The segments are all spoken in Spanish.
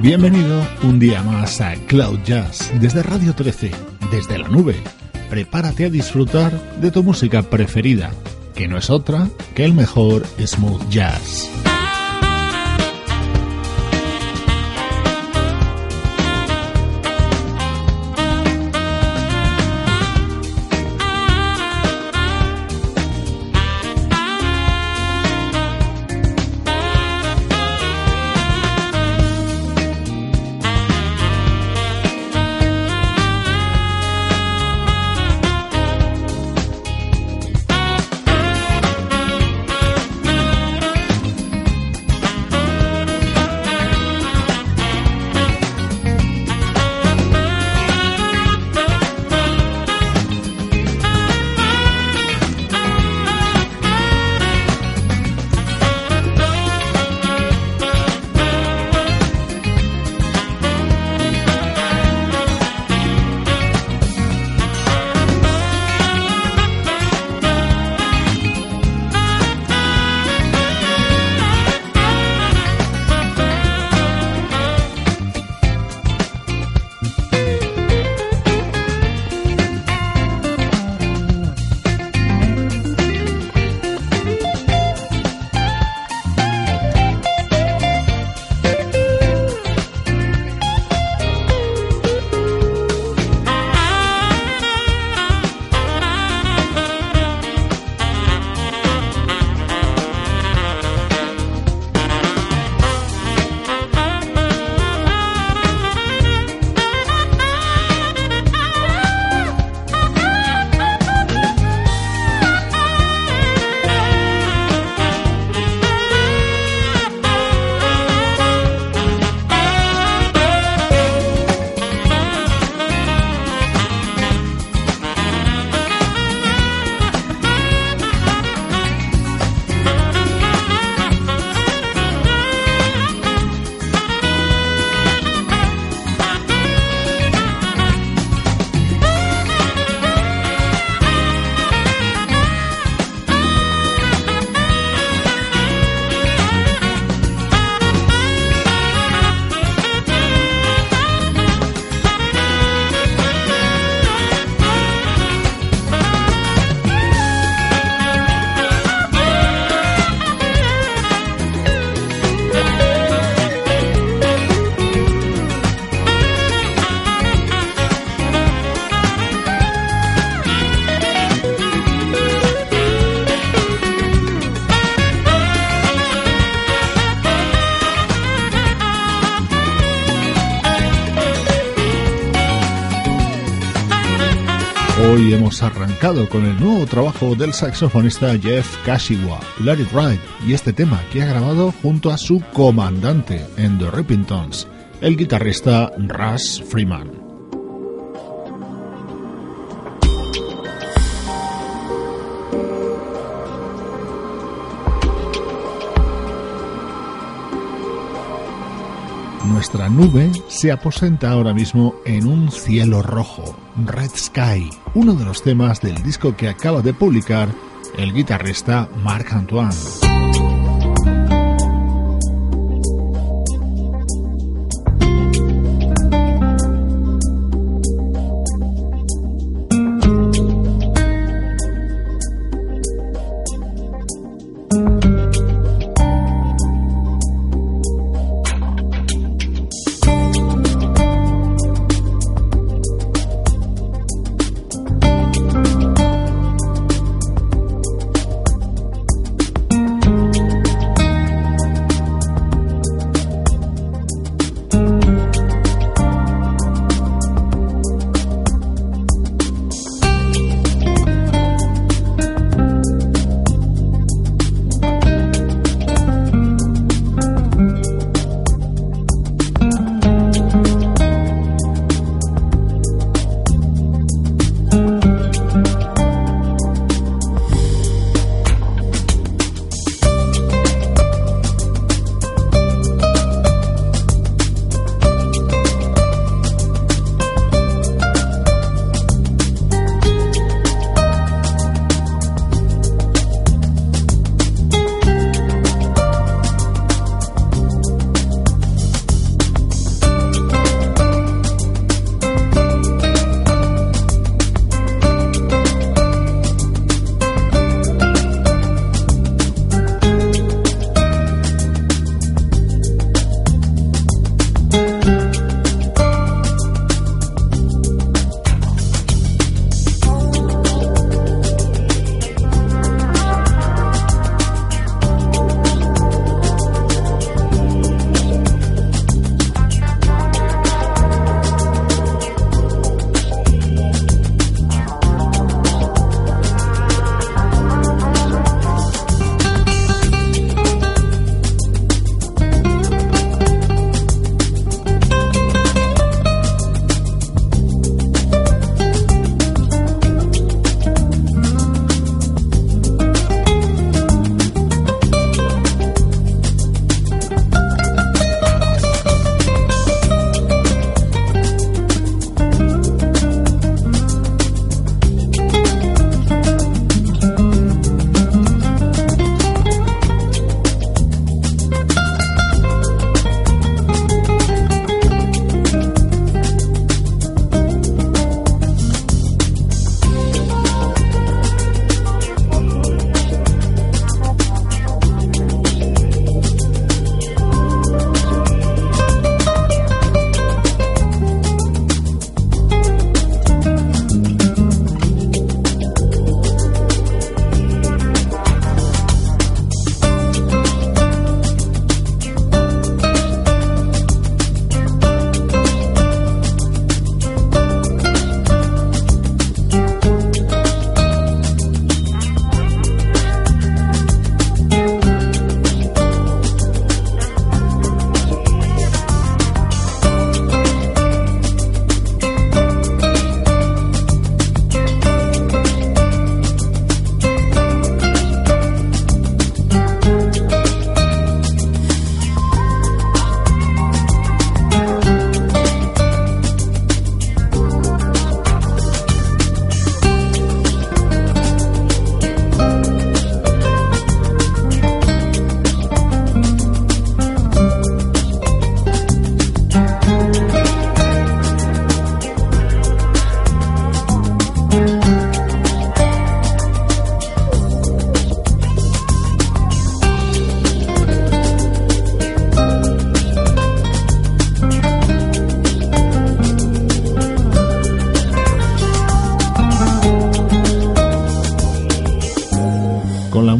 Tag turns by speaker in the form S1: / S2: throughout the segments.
S1: Bienvenido un día más a Cloud Jazz desde Radio 13, desde la nube. Prepárate a disfrutar de tu música preferida, que no es otra que el mejor smooth jazz. Arrancado con el nuevo trabajo del saxofonista Jeff Kashiwa, It Ride, y este tema que ha grabado junto a su comandante en The Rippingtons, el guitarrista Russ Freeman. Nuestra nube se aposenta ahora mismo en un cielo rojo, Red Sky, uno de los temas del disco que acaba de publicar el guitarrista Marc Antoine.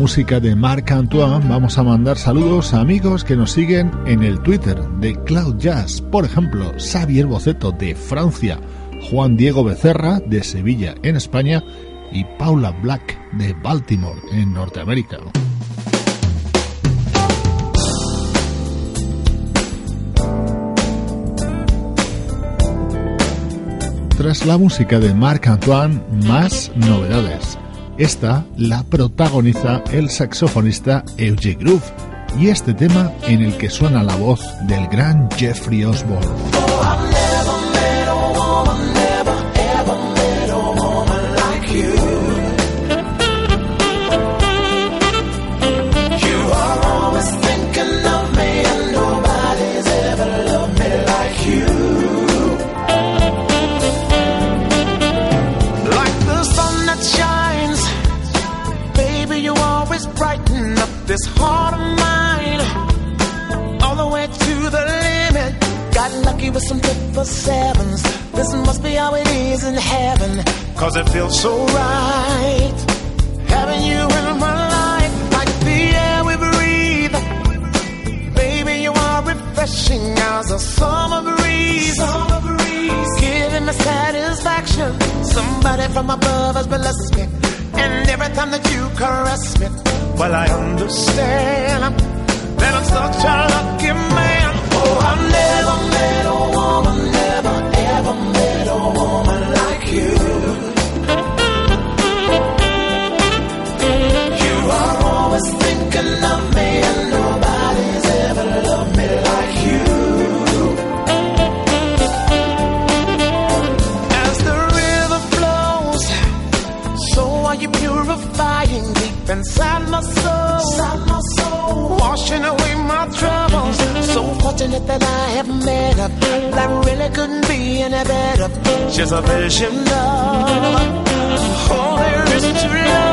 S1: Música de Marc Antoine vamos a mandar saludos a amigos que nos siguen en el Twitter de Cloud Jazz, por ejemplo, Xavier Boceto de Francia, Juan Diego Becerra de Sevilla en España y Paula Black de Baltimore en Norteamérica. Tras la música de Marc Antoine, más novedades. Esta la protagoniza el saxofonista Eugene Groove y este tema en el que suena la voz del gran Jeffrey Osborne.
S2: Got with some triple sevens. This must be how it is in heaven. Cause it feels so right. Having you in my life, like the air we breathe. Baby, you are refreshing as a summer breeze. Summer breeze. Giving me satisfaction. Somebody from above has blessed me. And every time that you caress me, well, I understand that I'm such a lucky man. Purifying deep inside my soul. Inside my soul. Washing away my troubles. Fortunate that I have met her. That really couldn't be any better. She's a vision of all there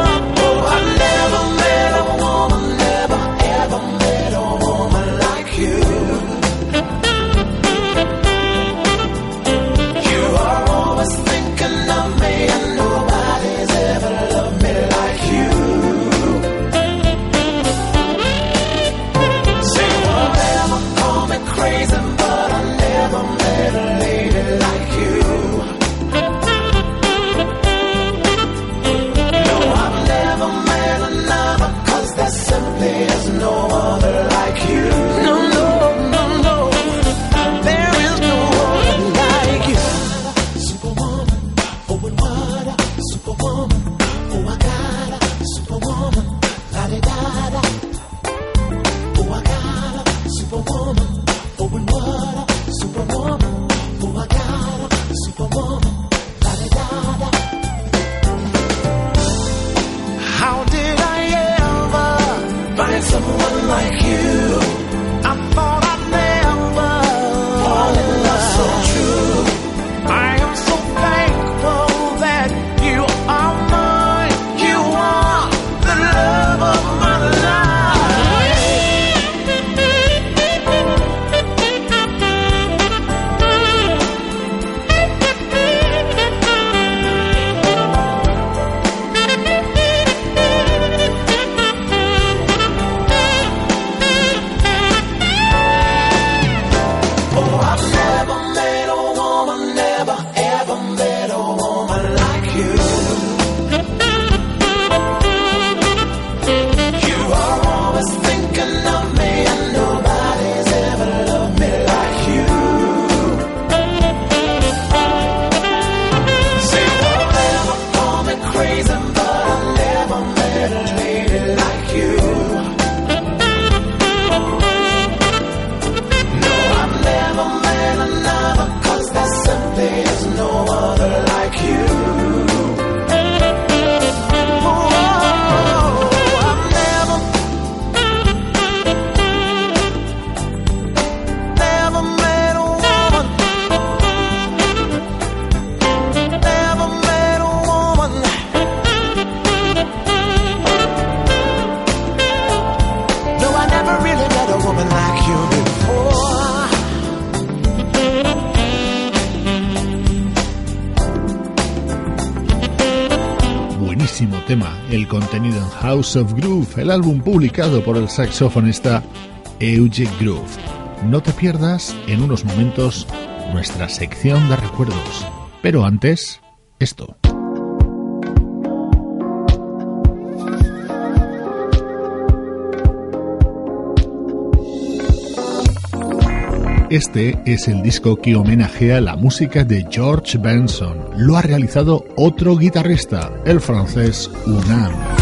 S1: House of Groove, el álbum publicado por el saxofonista Eugene Groove. No te pierdas en unos momentos nuestra sección de recuerdos. Pero antes, esto. Este es el disco que homenajea la música de George Benson. Lo ha realizado otro guitarrista, el francés Unam.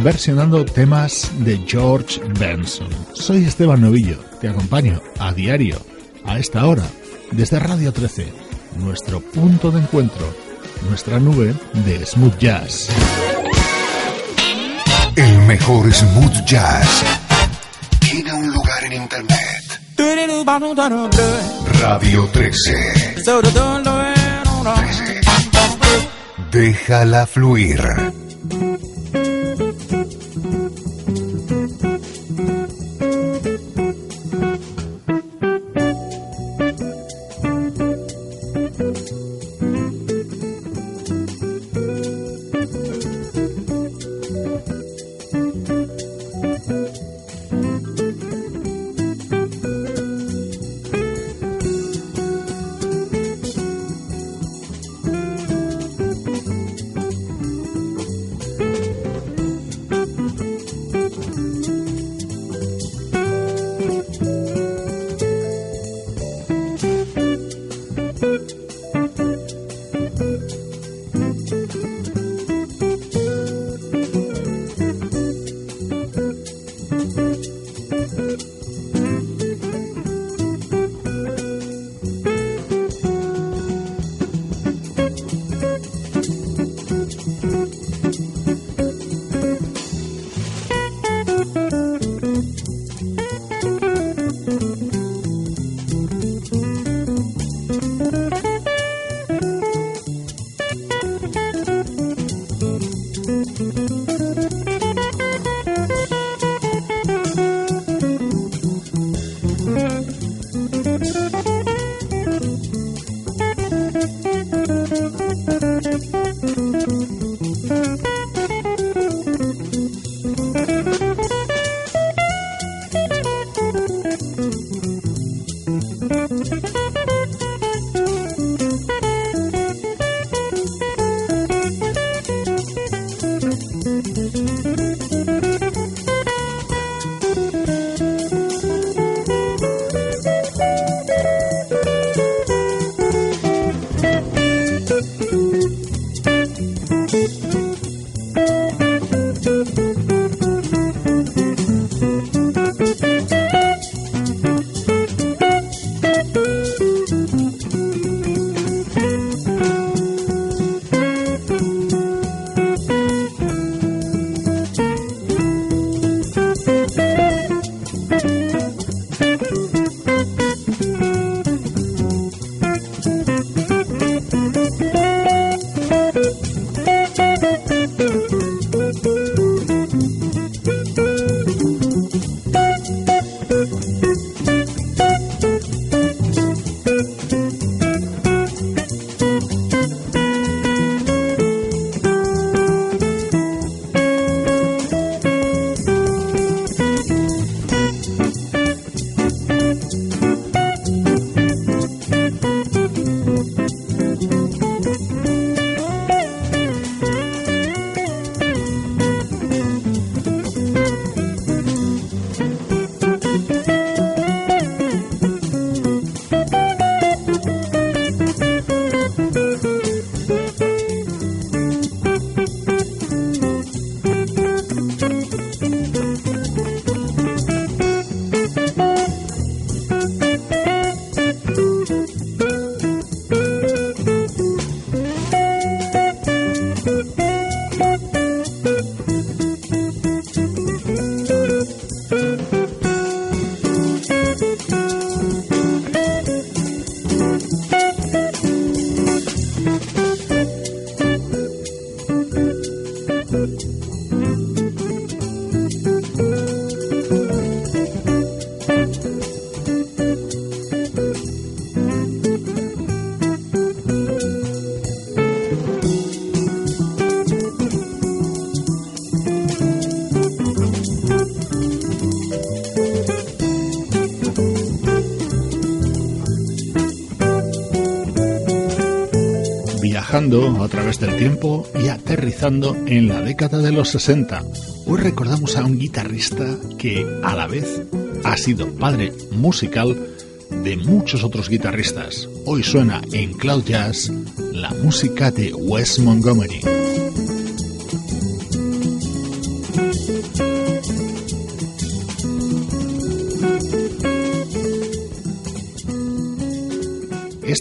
S1: Versionando temas de George Benson. Soy Esteban Novillo, te acompaño a diario, a esta hora, desde Radio 13, nuestro punto de encuentro, nuestra nube de smooth jazz.
S3: El mejor smooth jazz tiene un lugar en internet. Radio 13. Déjala fluir.
S1: Y aterrizando en la década de los 60. Hoy recordamos a un guitarrista que a la vez ha sido padre musical de muchos otros guitarristas. Hoy suena en Cloud Jazz la música de Wes Montgomery.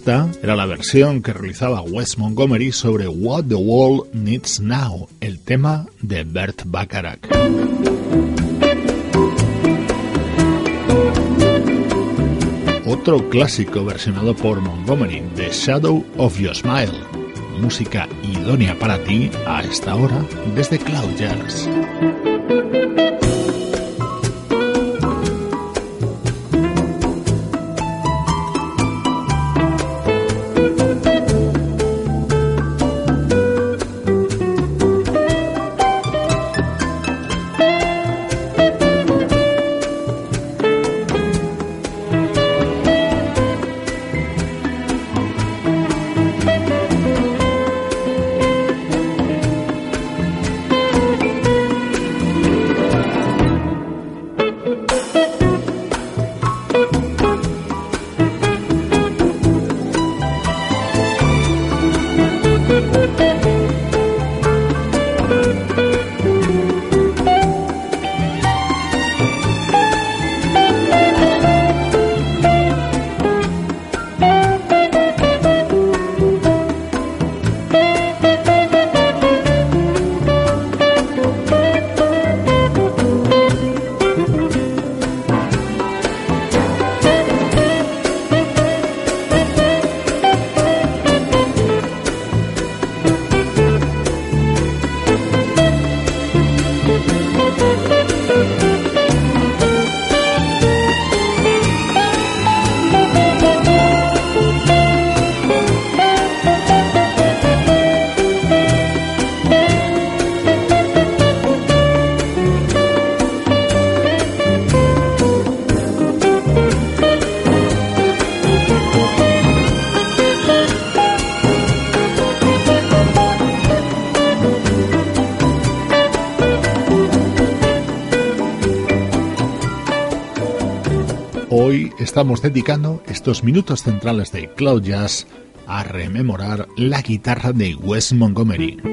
S1: Esta era la versión que realizaba Wes Montgomery sobre What the World Needs Now, el tema de Bert Bacharach. Otro clásico versionado por Montgomery, The Shadow of Your Smile, música idónea para ti a esta hora desde Cloud Jazz. Estamos dedicando estos minutos centrales de Cloud Jazz a rememorar la guitarra de Wes Montgomery.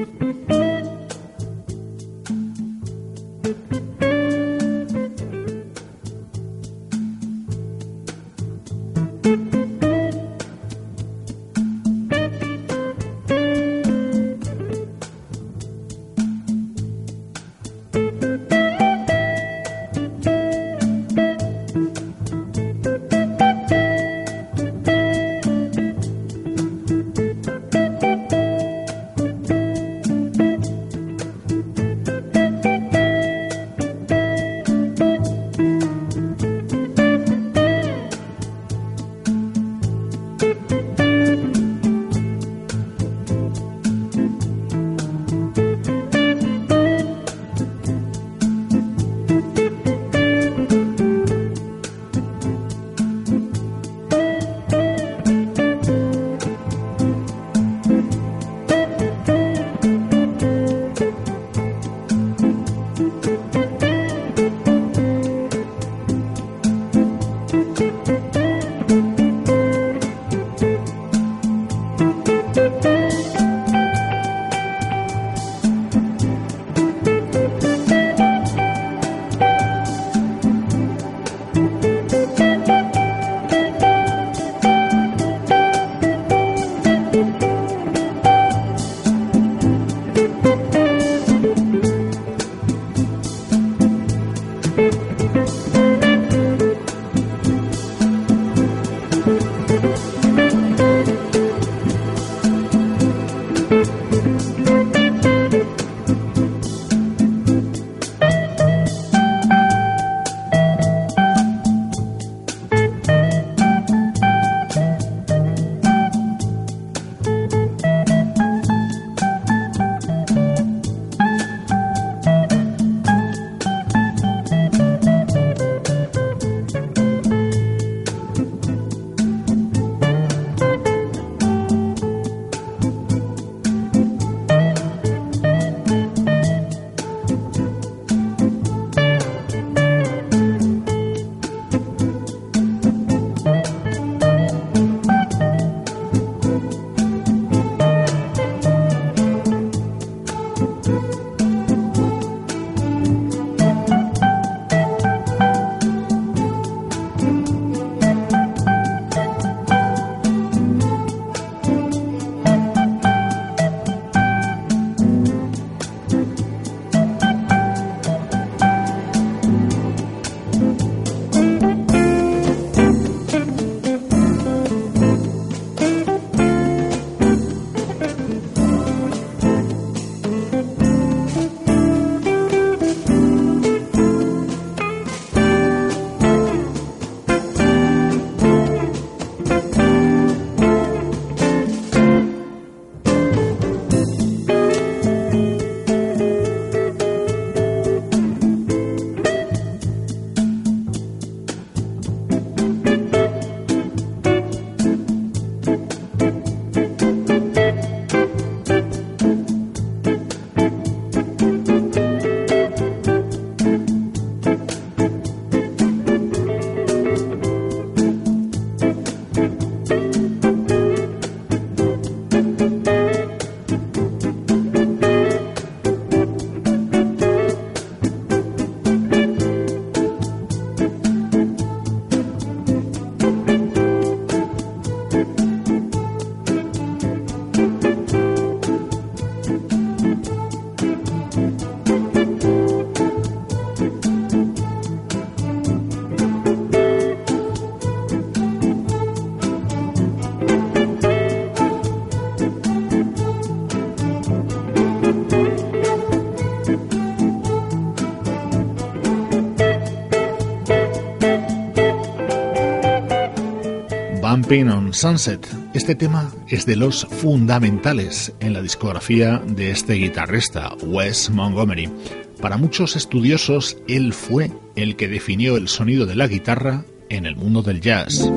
S1: Bumping on Sunset. Este tema es de los fundamentales en la discografía de este guitarrista, Wes Montgomery. Para muchos estudiosos, él fue el que definió el sonido de la guitarra en el mundo del jazz.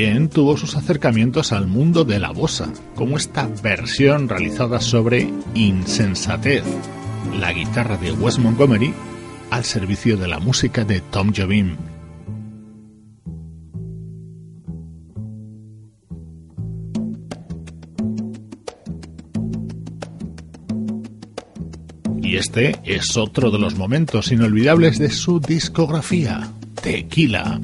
S1: También tuvo sus acercamientos al mundo de la bossa, como esta versión realizada sobre Insensatez, la guitarra de Wes Montgomery al servicio de la música de Tom Jobim. Y este es otro de los momentos inolvidables de su discografía, Tequila.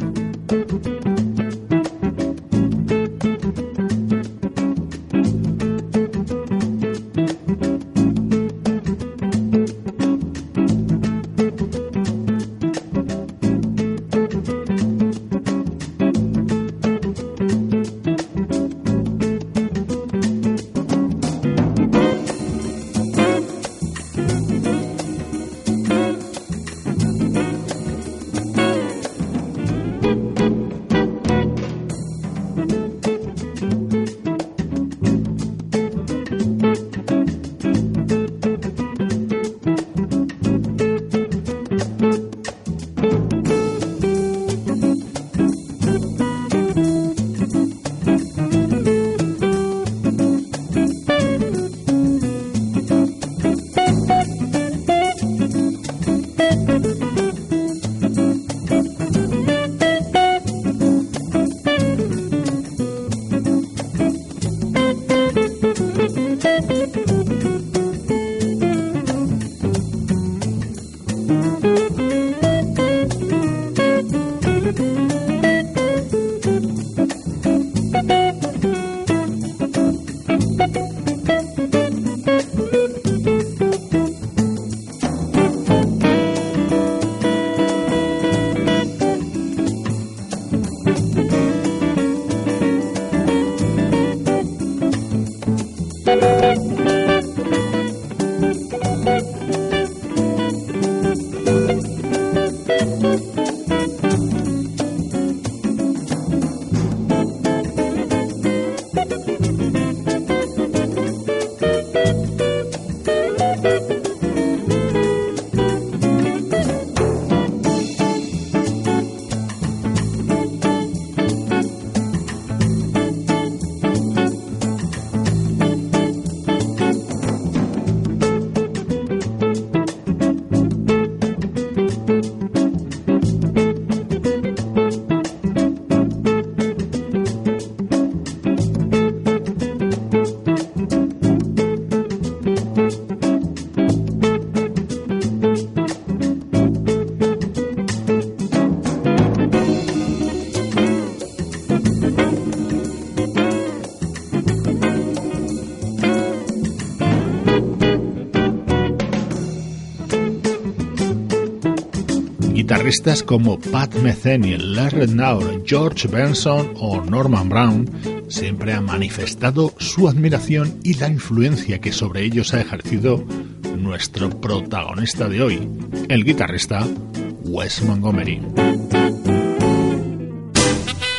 S1: Guitarristas como Pat Metheny, Larry Naur, George Benson o Norman Brown siempre han manifestado su admiración y la influencia que sobre ellos ha ejercido nuestro protagonista de hoy, el guitarrista Wes Montgomery.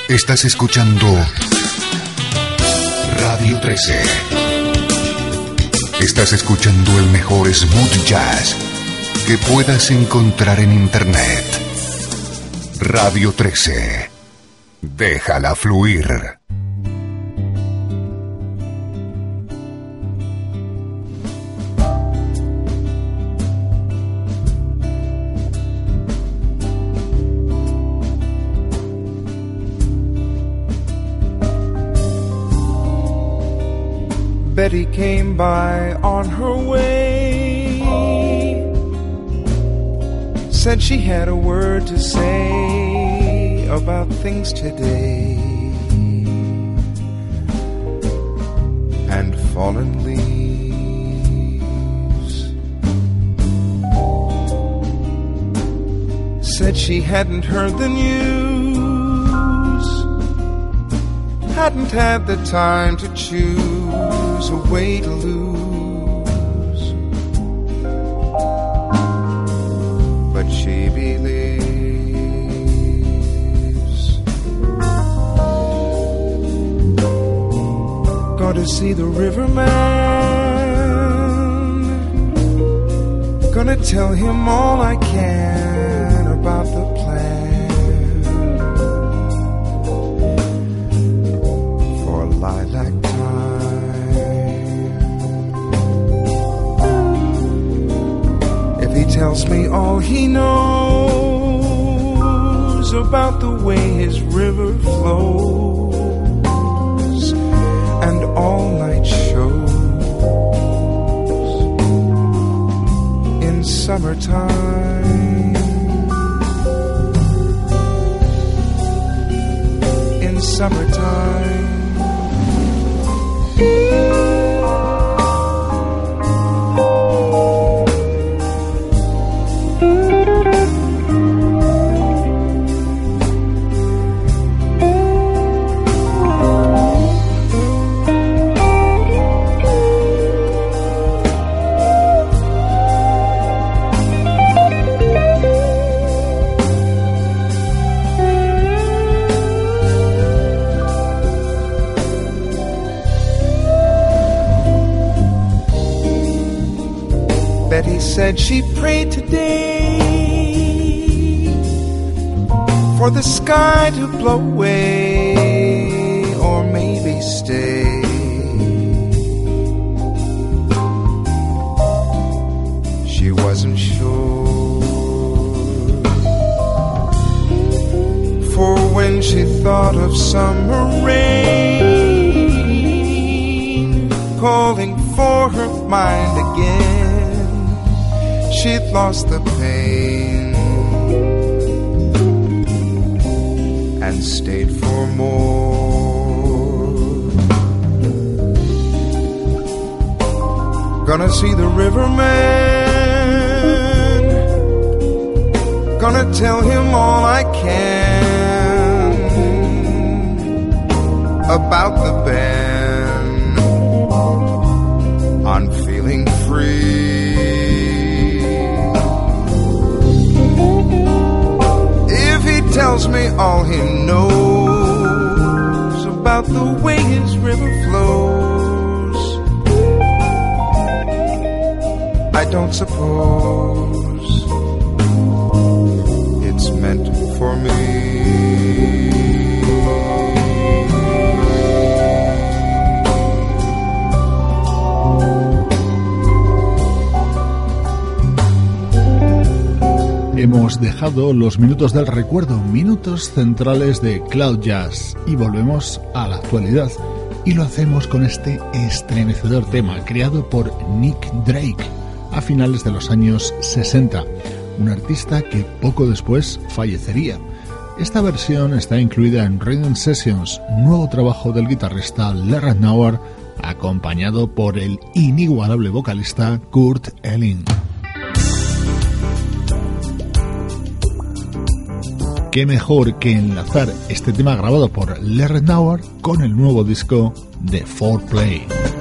S3: Estás escuchando Radio 13. Estás escuchando el mejor smooth jazz que puedas encontrar en Internet. Radio 13. Déjala fluir.
S4: Betty came by things today. And fallen leaves. Said she hadn't heard the news, hadn't had the time to choose a way to lose. To see the riverman. Gonna tell him all I can about the plan for lilac time. If he tells me all he knows about the way his river flows all night shows in summertime. In summertime. Said she prayed today for the sky to blow away or maybe stay. She wasn't sure. For when she thought of summer rain calling for her mind again she'd lost the pain and stayed for more. Gonna see the riverman, gonna tell him all I can about the band. I'm feeling free. Tells me all he knows about the way his river flows. I don't suppose it's meant for me.
S1: Hemos dejado los minutos del recuerdo, minutos centrales de Cloud Jazz y volvemos a la actualidad. Y lo hacemos con este estremecedor tema creado por Nick Drake a finales de los años 60, un artista que poco después fallecería. Esta versión está incluida en Rhythm Sessions, nuevo trabajo del guitarrista Larry Nauer, acompañado por el inigualable vocalista Kurt Elling. Qué mejor que enlazar este tema grabado por Larry Nauer con el nuevo disco de 4Play.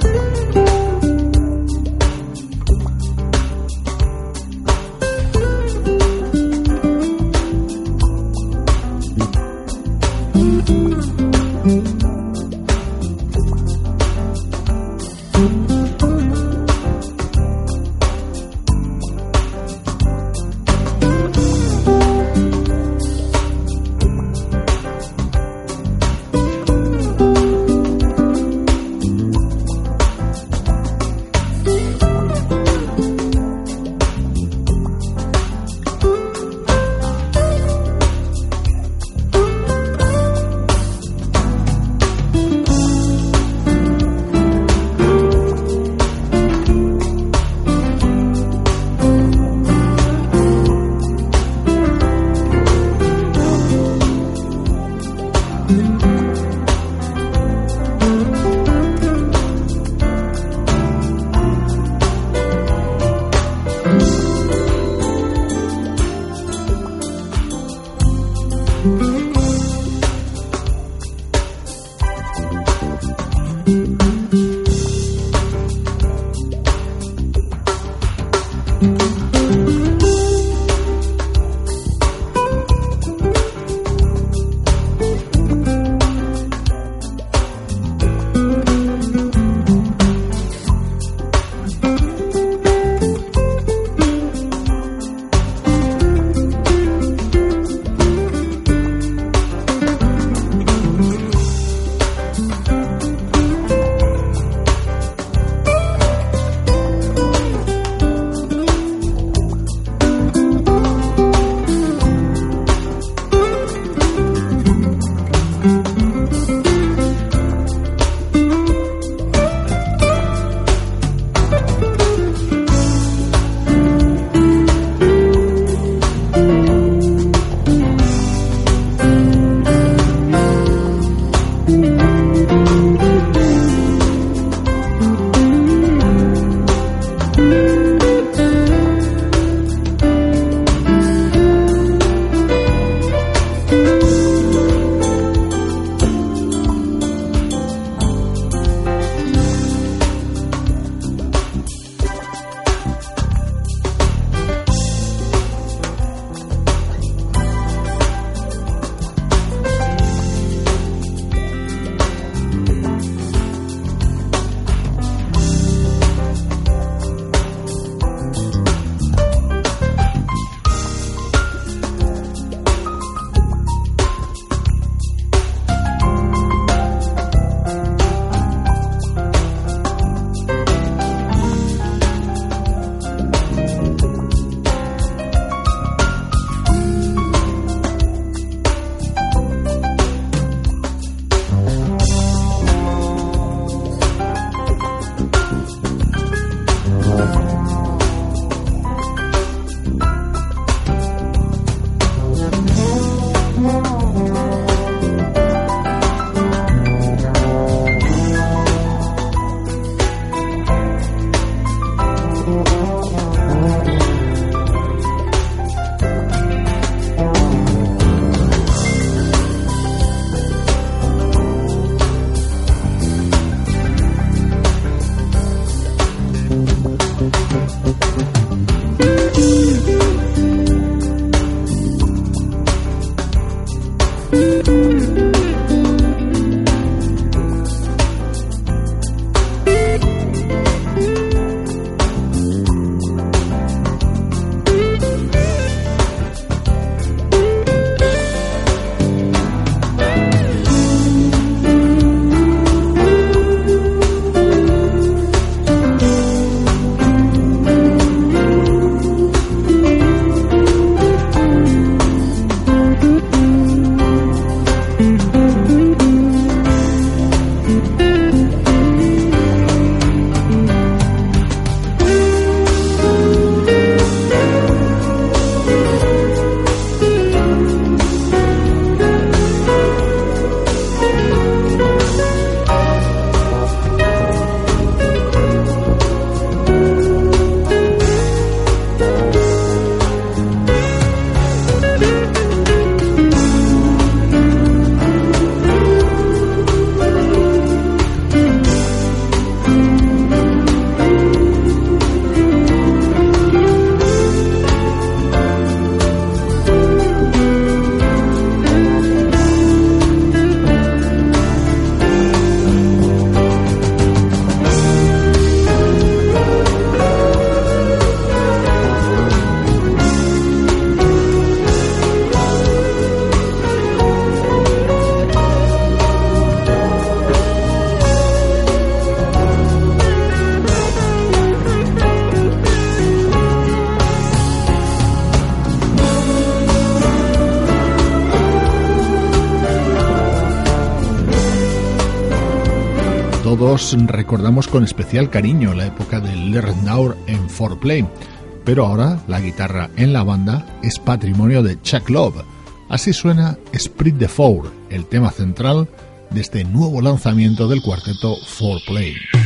S5: Recordamos con especial cariño la época del Lernaur en 4Play, pero ahora la guitarra en la banda es patrimonio de Chuck Love. Así suena Sprit the Four, el tema central de este nuevo lanzamiento del cuarteto 4Play.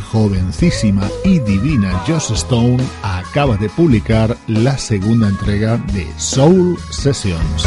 S5: Jovencísima y divina Joss Stone acaba de publicar la segunda entrega de Soul Sessions.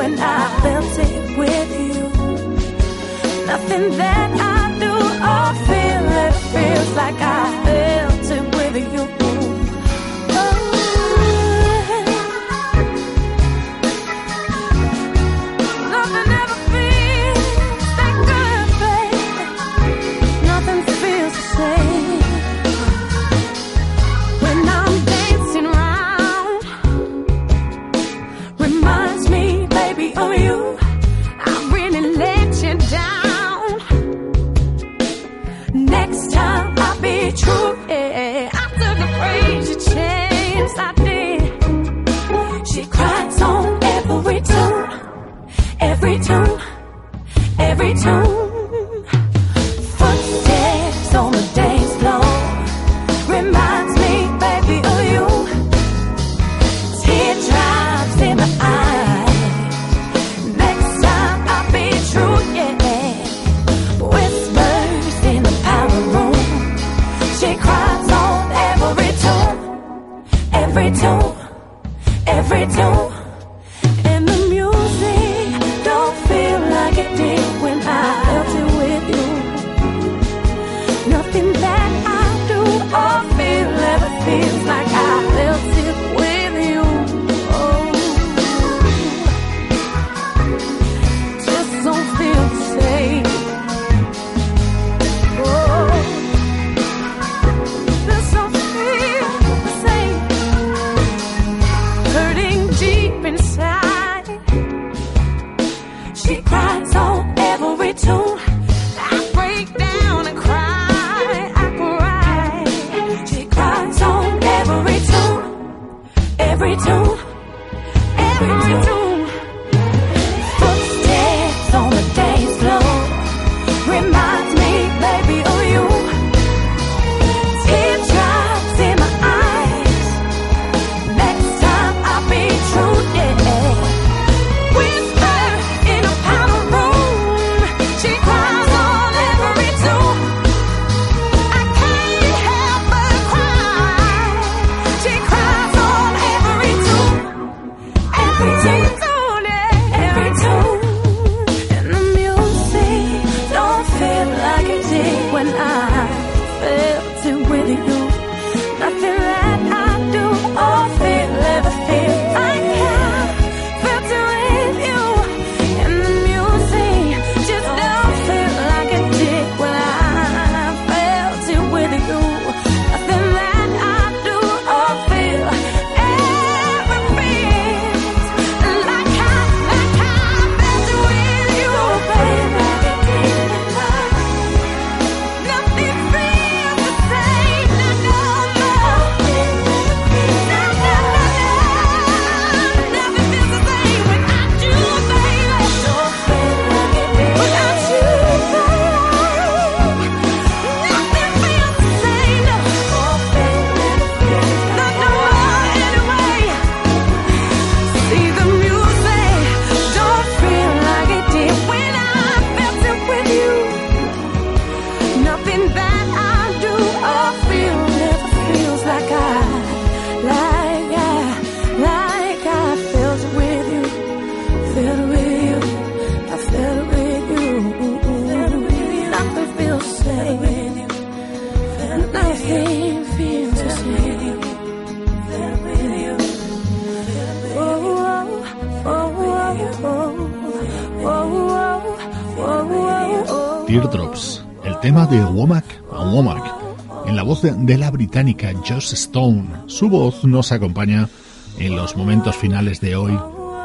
S1: when I felt it with you. Nothing that I do or feel it feels like I. de, la británica Joss Stone. Su voz nos acompaña en los momentos finales de hoy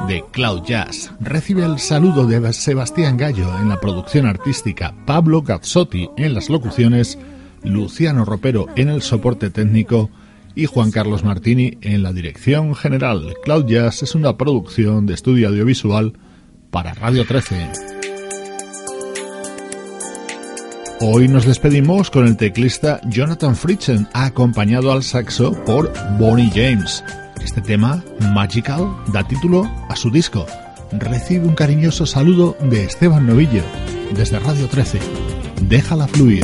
S1: de Cloud Jazz. Recibe el saludo de Sebastián Gallo en la producción artística, Pablo Gazzotti en las locuciones, Luciano Ropero en el soporte técnico y Juan Carlos Martini en la dirección general. Cloud Jazz es una producción de estudio audiovisual para Radio 13. Hoy nos despedimos con el teclista Jonathan Fritzen, acompañado al saxo por Bonnie James. Este tema, Magical, da título a su disco. Recibe un cariñoso saludo de Esteban Novillo, desde Radio 13. Déjala fluir.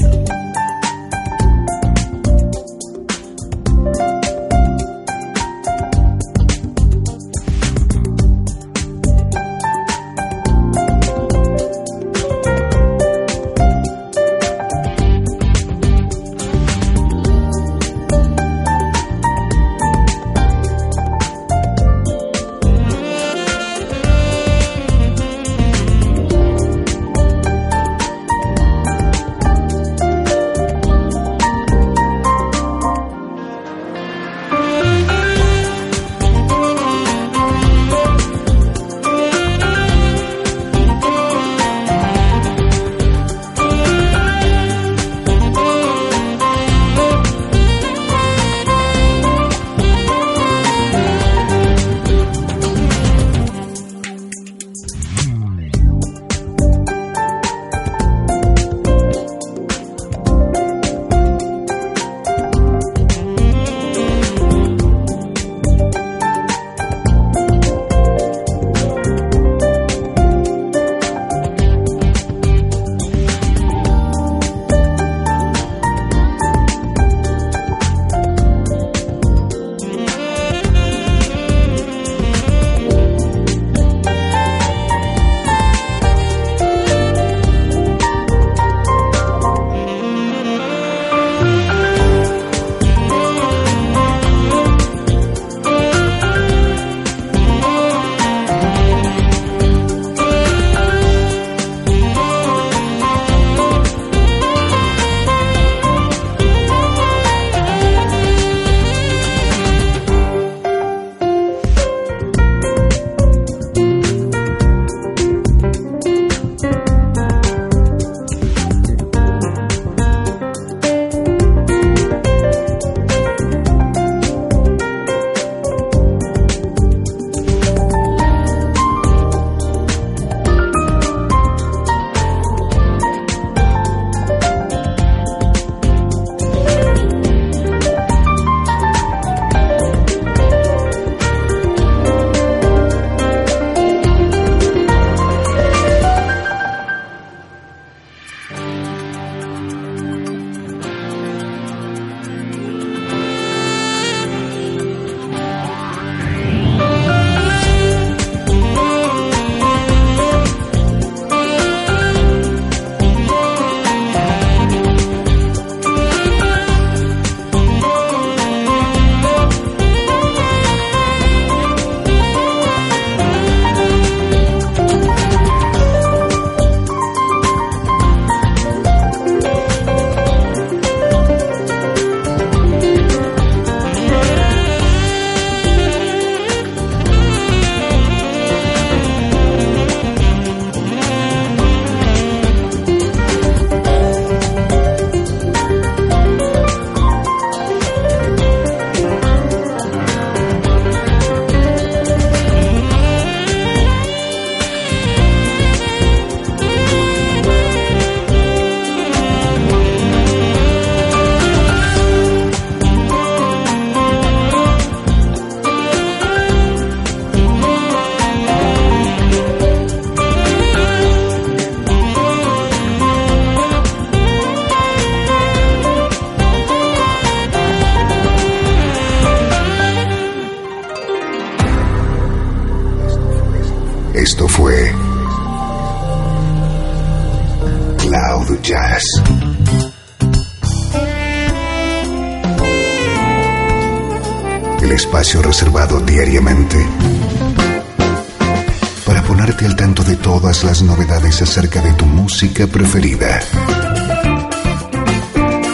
S3: Preferida.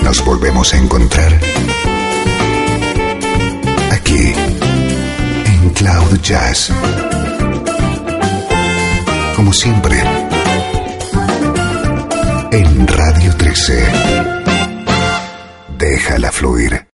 S3: Nos volvemos a encontrar aquí en Cloud Jazz. Como siempre,